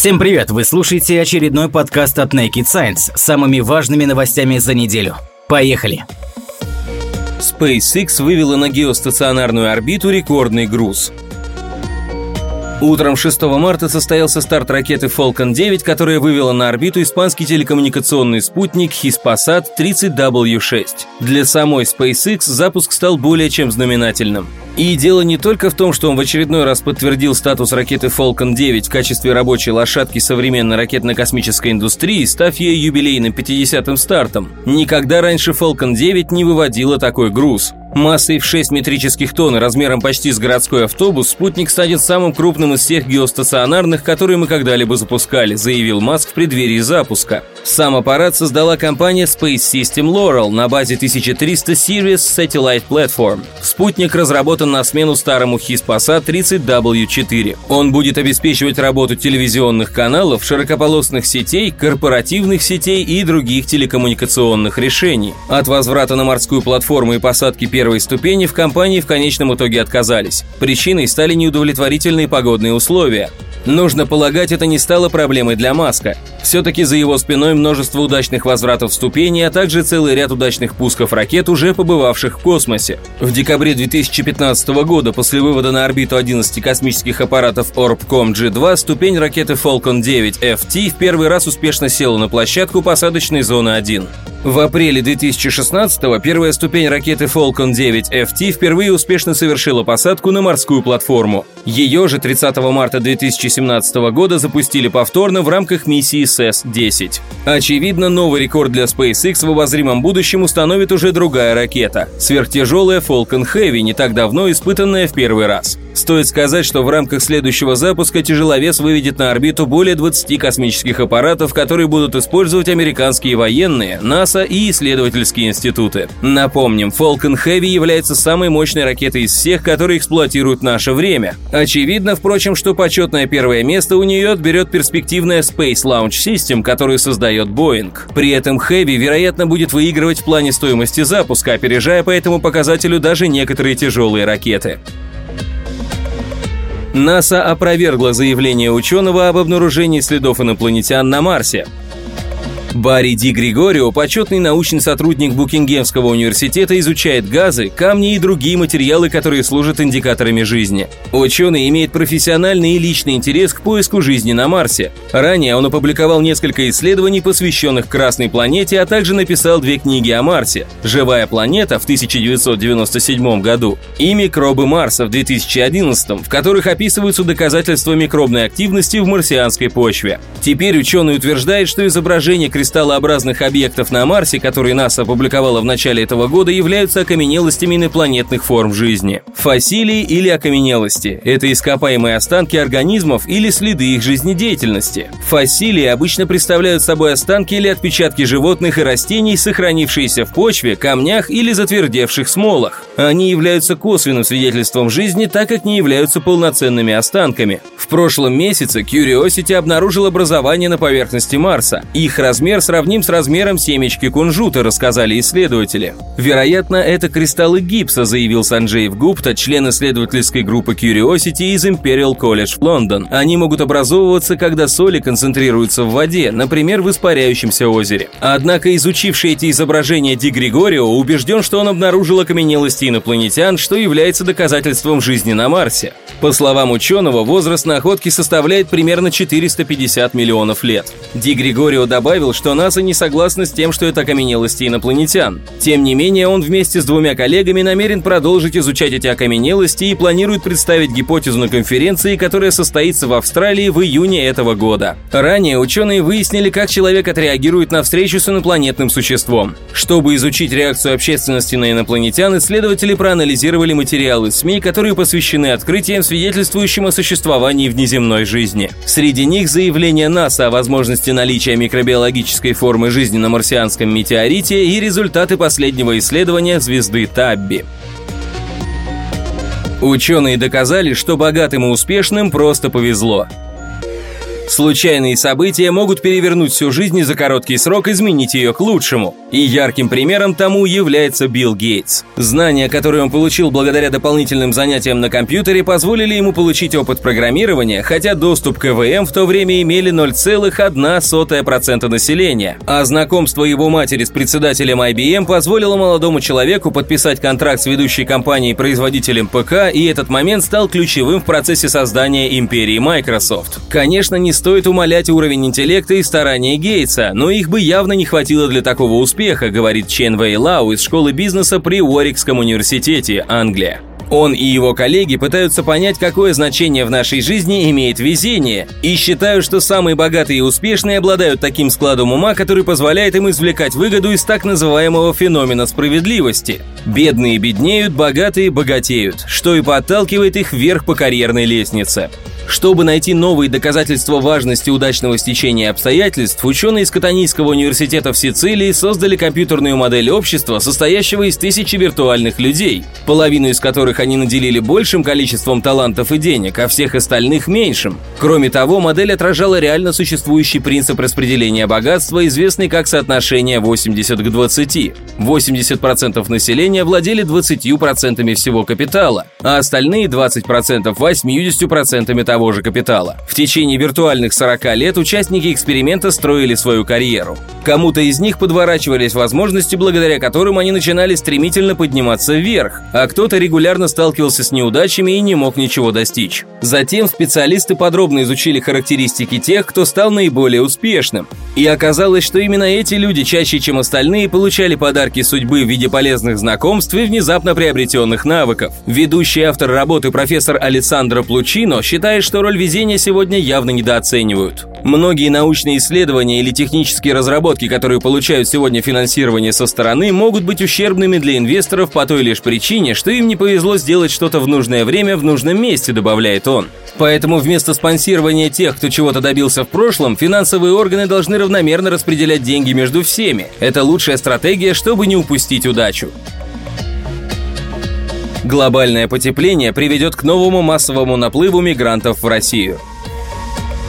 Всем привет! Вы слушаете очередной подкаст от Naked Science с самыми важными новостями за неделю. Поехали! SpaceX вывела на геостационарную орбиту рекордный груз. Утром 6 марта состоялся старт ракеты Falcon 9, которая вывела на орбиту испанский телекоммуникационный спутник Hispasat 30W6. Для самой SpaceX запуск стал более чем знаменательным. И дело не только в том, что он в очередной раз подтвердил статус ракеты Falcon 9 в качестве рабочей лошадки современной ракетно-космической индустрии, став ей юбилейным 50-м стартом. Никогда раньше Falcon 9 не выводила такой груз. Массой в 6 метрических тонн и размером почти с городской автобус спутник станет самым крупным из всех геостационарных, которые мы когда-либо запускали, заявил Маск в преддверии запуска. Сам аппарат создала компания Space System Laurel на базе 1300 Series Satellite Platform. Спутник разработан на смену старому Hispasat 30W4. Он будет обеспечивать работу телевизионных каналов, широкополосных сетей, корпоративных сетей и других телекоммуникационных решений. От возврата на морскую платформу и посадки первой ступени в компании в конечном итоге отказались. Причиной стали неудовлетворительные погодные условия. Нужно полагать, это не стало проблемой для Маска. Все-таки за его спиной множество удачных возвратов ступеней, а также целый ряд удачных пусков ракет, уже побывавших в космосе. В декабре 2015 года, после вывода на орбиту 11 космических аппаратов Orbcom G2, ступень ракеты Falcon 9 FT в первый раз успешно села на площадку посадочной зоны 1. В апреле 2016-го первая ступень ракеты Falcon 9 FT впервые успешно совершила посадку на морскую платформу. Ее же 30 марта 2017 года запустили повторно в рамках миссии SES-10. Очевидно, новый рекорд для SpaceX в обозримом будущем установит уже другая ракета – сверхтяжелая Falcon Heavy, не так давно испытанная в первый раз. Стоит сказать, что в рамках следующего запуска тяжеловес выведет на орбиту более 20 космических аппаратов, которые будут использовать американские военные, НАСА и исследовательские институты. Напомним, Falcon Heavy является самой мощной ракетой из всех, которые эксплуатируют наше время. Очевидно, впрочем, что почетное первое место у нее отберет перспективная Space Launch System, которую создает Boeing. При этом Heavy, вероятно, будет выигрывать в плане стоимости запуска, опережая по этому показателю даже некоторые тяжелые ракеты. НАСА опровергла заявление ученого об обнаружении следов инопланетян на Марсе. Барри Ди Григорио, почетный научный сотрудник Букингемского университета, изучает газы, камни и другие материалы, которые служат индикаторами жизни. Ученый имеет профессиональный и личный интерес к поиску жизни на Марсе. Ранее он опубликовал несколько исследований, посвященных Красной планете, а также написал две книги о Марсе «Живая планета» в 1997 году и «Микробы Марса» в 2011, в которых описываются доказательства микробной активности в марсианской почве. Теперь ученый утверждает, что изображение кристаллообразных объектов на Марсе, которые НАСА опубликовала в начале этого года, являются окаменелостями инопланетных форм жизни. Фасилии или окаменелости – это ископаемые останки организмов или следы их жизнедеятельности. Фасилии обычно представляют собой останки или отпечатки животных и растений, сохранившиеся в почве, камнях или затвердевших смолах. Они являются косвенным свидетельством жизни, так как не являются полноценными останками. В прошлом месяце Curiosity обнаружил образование на поверхности Марса. Их размер размер сравним с размером семечки кунжута, рассказали исследователи. Вероятно, это кристаллы гипса, заявил Санджей Гупта, член исследовательской группы Curiosity из Imperial College Лондон. Они могут образовываться, когда соли концентрируются в воде, например, в испаряющемся озере. Однако изучивший эти изображения Ди Григорио убежден, что он обнаружил окаменелости инопланетян, что является доказательством жизни на Марсе. По словам ученого, возраст находки составляет примерно 450 миллионов лет. Ди Григорио добавил, что НАСА не согласна с тем, что это окаменелости инопланетян. Тем не менее, он вместе с двумя коллегами намерен продолжить изучать эти окаменелости и планирует представить гипотезу на конференции, которая состоится в Австралии в июне этого года. Ранее ученые выяснили, как человек отреагирует на встречу с инопланетным существом. Чтобы изучить реакцию общественности на инопланетян, исследователи проанализировали материалы СМИ, которые посвящены открытиям, свидетельствующим о существовании внеземной жизни. Среди них заявление НАСА о возможности наличия микробиологических биологической формы жизни на марсианском метеорите и результаты последнего исследования звезды Табби. Ученые доказали, что богатым и успешным просто повезло. Случайные события могут перевернуть всю жизнь и за короткий срок изменить ее к лучшему. И ярким примером тому является Билл Гейтс. Знания, которые он получил благодаря дополнительным занятиям на компьютере, позволили ему получить опыт программирования, хотя доступ к ЭВМ в то время имели 0,1% населения. А знакомство его матери с председателем IBM позволило молодому человеку подписать контракт с ведущей компанией-производителем ПК, и этот момент стал ключевым в процессе создания империи Microsoft. Конечно, не стоит умалять уровень интеллекта и старания Гейтса, но их бы явно не хватило для такого успеха, говорит Чен Вэй Лау из школы бизнеса при Уорикском университете, Англия. Он и его коллеги пытаются понять, какое значение в нашей жизни имеет везение, и считаю, что самые богатые и успешные обладают таким складом ума, который позволяет им извлекать выгоду из так называемого феномена справедливости. Бедные беднеют, богатые богатеют, что и подталкивает их вверх по карьерной лестнице. Чтобы найти новые доказательства важности удачного стечения обстоятельств, ученые из Катанийского университета в Сицилии создали компьютерную модель общества, состоящего из тысячи виртуальных людей, половину из которых они наделили большим количеством талантов и денег, а всех остальных – меньшим. Кроме того, модель отражала реально существующий принцип распределения богатства, известный как соотношение 80 к 20. 80% населения владели 20% всего капитала, а остальные 20% – 80% того, того же капитала. В течение виртуальных 40 лет участники эксперимента строили свою карьеру. Кому-то из них подворачивались возможности, благодаря которым они начинали стремительно подниматься вверх, а кто-то регулярно сталкивался с неудачами и не мог ничего достичь. Затем специалисты подробно изучили характеристики тех, кто стал наиболее успешным. И оказалось, что именно эти люди чаще, чем остальные, получали подарки судьбы в виде полезных знакомств и внезапно приобретенных навыков. Ведущий автор работы профессор Александро Плучино считает, что роль везения сегодня явно недооценивают. Многие научные исследования или технические разработки, которые получают сегодня финансирование со стороны, могут быть ущербными для инвесторов по той лишь причине, что им не повезло сделать что-то в нужное время в нужном месте, добавляет он. Поэтому вместо спонсирования тех, кто чего-то добился в прошлом, финансовые органы должны равномерно распределять деньги между всеми. Это лучшая стратегия, чтобы не упустить удачу. Глобальное потепление приведет к новому массовому наплыву мигрантов в Россию.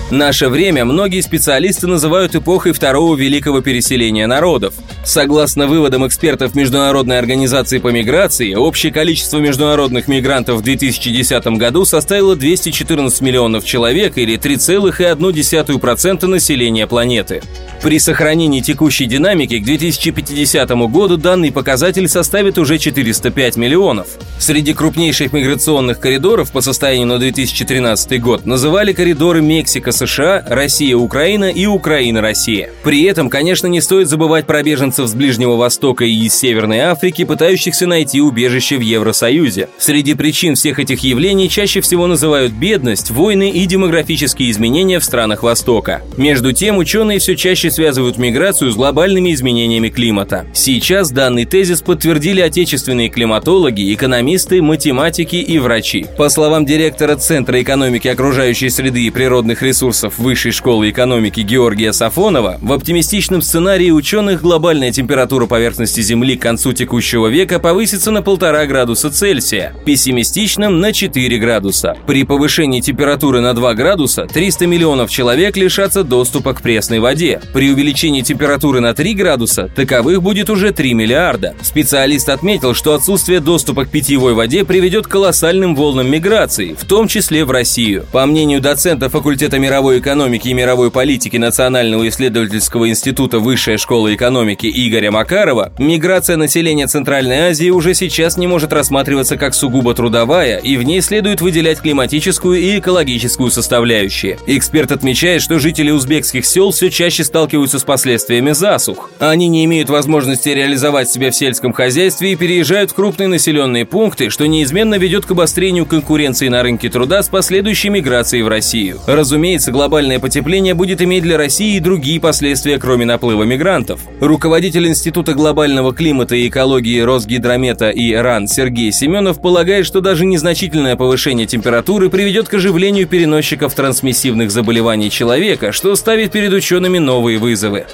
Наше время многие специалисты называют эпохой второго великого переселения народов. Согласно выводам экспертов Международной организации по миграции, общее количество международных мигрантов в 2010 году составило 214 миллионов человек или 3,1% населения планеты. При сохранении текущей динамики к 2050 году данный показатель составит уже 405 миллионов. Среди крупнейших миграционных коридоров по состоянию на 2013 год называли коридоры Мексика-США, Россия-Украина и Украина-Россия. При этом, конечно, не стоит забывать про беженцев с Ближнего Востока и из Северной Африки, пытающихся найти убежище в Евросоюзе. Среди причин всех этих явлений чаще всего называют бедность, войны и демографические изменения в странах Востока. Между тем, ученые все чаще связывают миграцию с глобальными изменениями климата. Сейчас данный тезис подтвердили отечественные климатологи, экономисты, математики и врачи. По словам директора Центра экономики окружающей среды и природных ресурсов Высшей школы экономики Георгия Сафонова, в оптимистичном сценарии ученых глобальная температура поверхности Земли к концу текущего века повысится на полтора градуса Цельсия, пессимистичном на 4 градуса. При повышении температуры на 2 градуса 300 миллионов человек лишатся доступа к пресной воде. При увеличении температуры на 3 градуса таковых будет уже 3 миллиарда. Специалист отметил, что отсутствие доступа к питьевой воде приведет к колоссальным волнам миграции, в том числе в Россию. По мнению доцента факультета мировой экономики и мировой политики Национального исследовательского института Высшая школа экономики Игоря Макарова, миграция населения Центральной Азии уже сейчас не может рассматриваться как сугубо трудовая, и в ней следует выделять климатическую и экологическую составляющие. Эксперт отмечает, что жители узбекских сел все чаще сталкиваются с последствиями засух. Они не имеют возможности реализовать себя в сельском хозяйстве и переезжают в крупные населенные пункты, что неизменно ведет к обострению конкуренции на рынке труда с последующей миграцией в Россию. Разумеется, глобальное потепление будет иметь для России и другие последствия, кроме наплыва мигрантов. Руководитель Института глобального климата и экологии Росгидромета и РАН Сергей Семенов полагает, что даже незначительное повышение температуры приведет к оживлению переносчиков трансмиссивных заболеваний человека, что ставит перед учеными новые вызовы.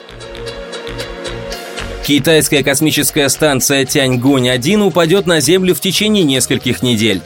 Китайская космическая станция Тяньгунь-1 упадет на Землю в течение нескольких недель.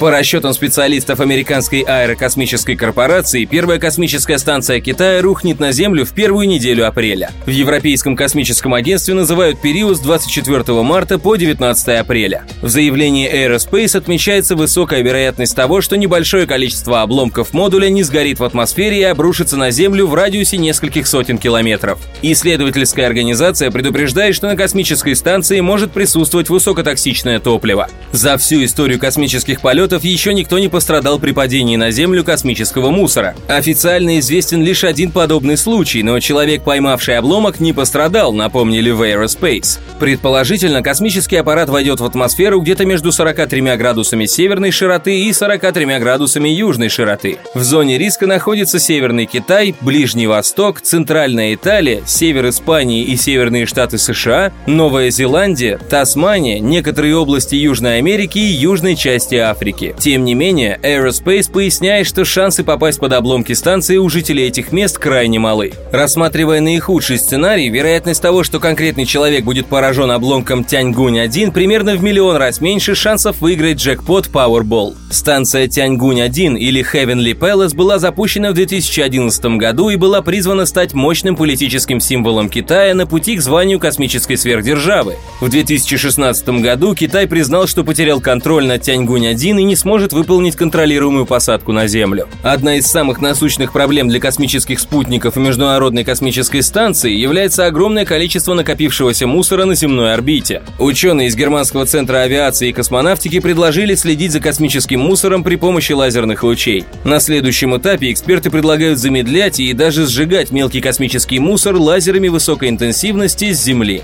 По расчетам специалистов американской аэрокосмической корпорации, первая космическая станция Китая рухнет на Землю в первую неделю апреля. В Европейском космическом агентстве называют период с 24 марта по 19 апреля. В заявлении Aerospace отмечается высокая вероятность того, что небольшое количество обломков модуля не сгорит в атмосфере и обрушится на Землю в радиусе нескольких сотен километров. Исследовательская организация предупреждает, что на космической станции может присутствовать высокотоксичное топливо. За всю историю космических полетов еще никто не пострадал при падении на Землю космического мусора. Официально известен лишь один подобный случай, но человек, поймавший обломок, не пострадал, напомнили в Aerospace. Предположительно, космический аппарат войдет в атмосферу где-то между 43 градусами северной широты и 43 градусами южной широты. В зоне риска находится Северный Китай, Ближний Восток, Центральная Италия, Север Испании и Северные Штаты США, Новая Зеландия, Тасмания, некоторые области Южной Америки и южной части Африки. Тем не менее, Aerospace поясняет, что шансы попасть под обломки станции у жителей этих мест крайне малы. Рассматривая наихудший сценарий, вероятность того, что конкретный человек будет поражен обломком Тяньгунь-1 примерно в миллион раз меньше шансов выиграть джекпот Powerball. Станция Тяньгунь-1 или Heavenly Palace была запущена в 2011 году и была призвана стать мощным политическим символом Китая на пути к званию космической сверхдержавы. В 2016 году Китай признал, что потерял контроль над Тяньгунь-1 и не сможет выполнить контролируемую посадку на Землю. Одна из самых насущных проблем для космических спутников и Международной космической станции является огромное количество накопившегося мусора на земной орбите. Ученые из Германского центра авиации и космонавтики предложили следить за космическим мусором при помощи лазерных лучей. На следующем этапе эксперты предлагают замедлять и даже сжигать мелкий космический мусор лазерами высокой интенсивности с Земли.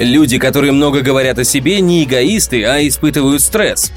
Люди, которые много говорят о себе, не эгоисты, а испытывают стресс.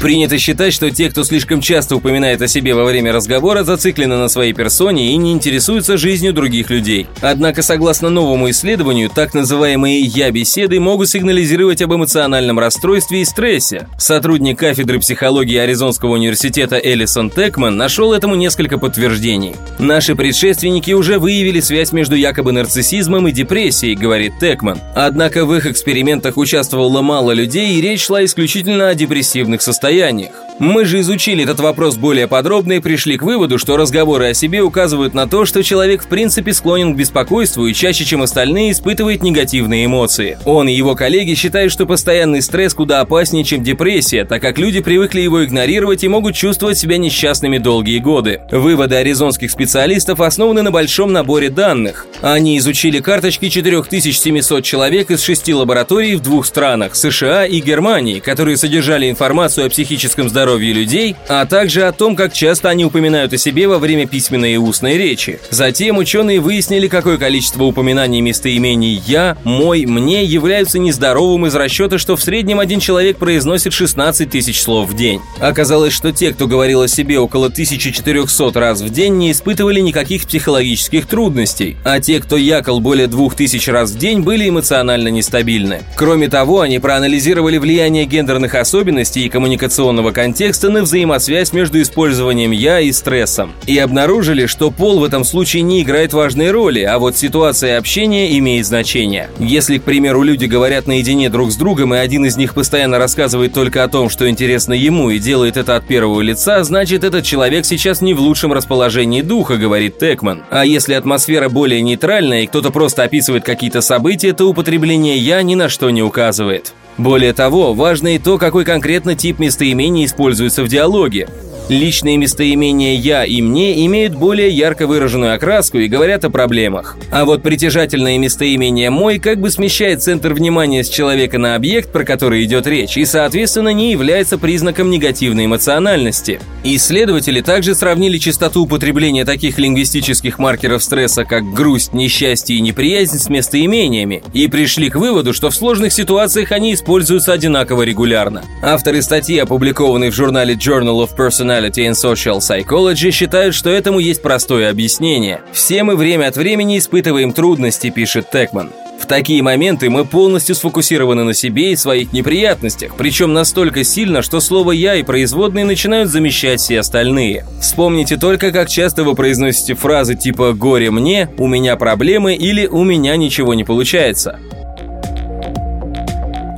Принято считать, что те, кто слишком часто упоминает о себе во время разговора, зациклены на своей персоне и не интересуются жизнью других людей. Однако, согласно новому исследованию, так называемые «я-беседы» могут сигнализировать об эмоциональном расстройстве и стрессе. Сотрудник кафедры психологии Аризонского университета Элисон Текман нашел этому несколько подтверждений. «Наши предшественники уже выявили связь между якобы нарциссизмом и депрессией», говорит Текман. Однако в их экспериментах участвовало мало людей, и речь шла исключительно о депрессивных состояниях состояниях. Мы же изучили этот вопрос более подробно и пришли к выводу, что разговоры о себе указывают на то, что человек в принципе склонен к беспокойству и чаще, чем остальные, испытывает негативные эмоции. Он и его коллеги считают, что постоянный стресс куда опаснее, чем депрессия, так как люди привыкли его игнорировать и могут чувствовать себя несчастными долгие годы. Выводы аризонских специалистов основаны на большом наборе данных. Они изучили карточки 4700 человек из шести лабораторий в двух странах – США и Германии, которые содержали информацию о психическом здоровье людей, а также о том, как часто они упоминают о себе во время письменной и устной речи. Затем ученые выяснили, какое количество упоминаний местоимений «я», «мой», «мне» являются нездоровым из расчета, что в среднем один человек произносит 16 тысяч слов в день. Оказалось, что те, кто говорил о себе около 1400 раз в день, не испытывали никаких психологических трудностей, а те, кто якал более 2000 раз в день, были эмоционально нестабильны. Кроме того, они проанализировали влияние гендерных особенностей и коммуникационного контекста на взаимосвязь между использованием «я» и стрессом. И обнаружили, что пол в этом случае не играет важной роли, а вот ситуация общения имеет значение. Если, к примеру, люди говорят наедине друг с другом, и один из них постоянно рассказывает только о том, что интересно ему, и делает это от первого лица, значит, этот человек сейчас не в лучшем расположении духа, говорит Текман. А если атмосфера более нейтральная, и кто-то просто описывает какие-то события, то употребление «я» ни на что не указывает. Более того, важно и то, какой конкретно тип местоимения используется в диалоге. Личные местоимения «я» и «мне» имеют более ярко выраженную окраску и говорят о проблемах. А вот притяжательное местоимение «мой» как бы смещает центр внимания с человека на объект, про который идет речь, и, соответственно, не является признаком негативной эмоциональности. Исследователи также сравнили частоту употребления таких лингвистических маркеров стресса, как грусть, несчастье и неприязнь с местоимениями, и пришли к выводу, что в сложных ситуациях они используются одинаково регулярно. Авторы статьи, опубликованной в журнале Journal of Personality Personality and Social Psychology считают, что этому есть простое объяснение. Все мы время от времени испытываем трудности, пишет Текман. В такие моменты мы полностью сфокусированы на себе и своих неприятностях, причем настолько сильно, что слово «я» и производные начинают замещать все остальные. Вспомните только, как часто вы произносите фразы типа «горе мне», «у меня проблемы» или «у меня ничего не получается».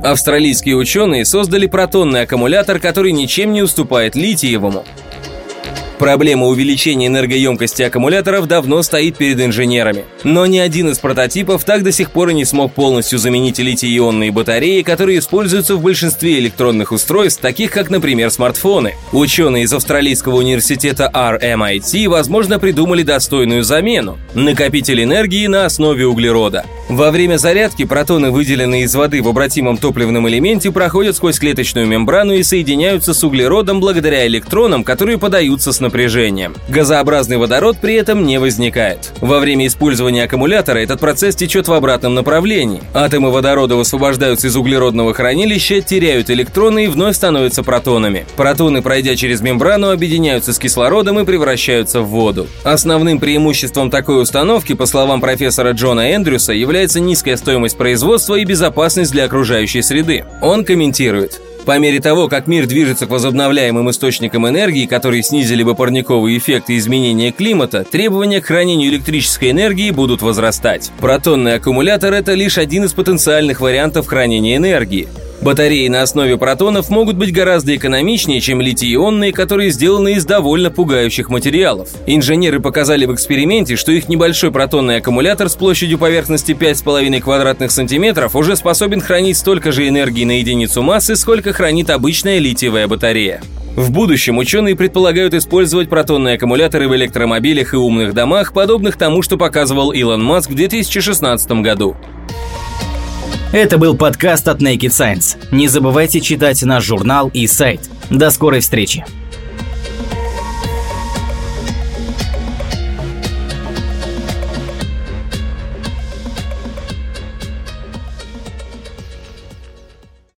Австралийские ученые создали протонный аккумулятор, который ничем не уступает литиевому. Проблема увеличения энергоемкости аккумуляторов давно стоит перед инженерами. Но ни один из прототипов так до сих пор и не смог полностью заменить литий-ионные батареи, которые используются в большинстве электронных устройств, таких как, например, смартфоны. Ученые из Австралийского университета RMIT, возможно, придумали достойную замену – накопитель энергии на основе углерода. Во время зарядки протоны, выделенные из воды в обратимом топливном элементе, проходят сквозь клеточную мембрану и соединяются с углеродом благодаря электронам, которые подаются с напряжением. Газообразный водород при этом не возникает. Во время использования аккумулятора этот процесс течет в обратном направлении. Атомы водорода высвобождаются из углеродного хранилища, теряют электроны и вновь становятся протонами. Протоны, пройдя через мембрану, объединяются с кислородом и превращаются в воду. Основным преимуществом такой установки, по словам профессора Джона Эндрюса, является низкая стоимость производства и безопасность для окружающей среды. Он комментирует. По мере того, как мир движется к возобновляемым источникам энергии, которые снизили бы парниковый эффект и изменение климата, требования к хранению электрической энергии будут возрастать. Протонный аккумулятор – это лишь один из потенциальных вариантов хранения энергии. Батареи на основе протонов могут быть гораздо экономичнее, чем литий-ионные, которые сделаны из довольно пугающих материалов. Инженеры показали в эксперименте, что их небольшой протонный аккумулятор с площадью поверхности 5,5 квадратных сантиметров уже способен хранить столько же энергии на единицу массы, сколько хранит обычная литиевая батарея. В будущем ученые предполагают использовать протонные аккумуляторы в электромобилях и умных домах, подобных тому, что показывал Илон Маск в 2016 году. Это был подкаст от Naked Science. Не забывайте читать наш журнал и сайт. До скорой встречи!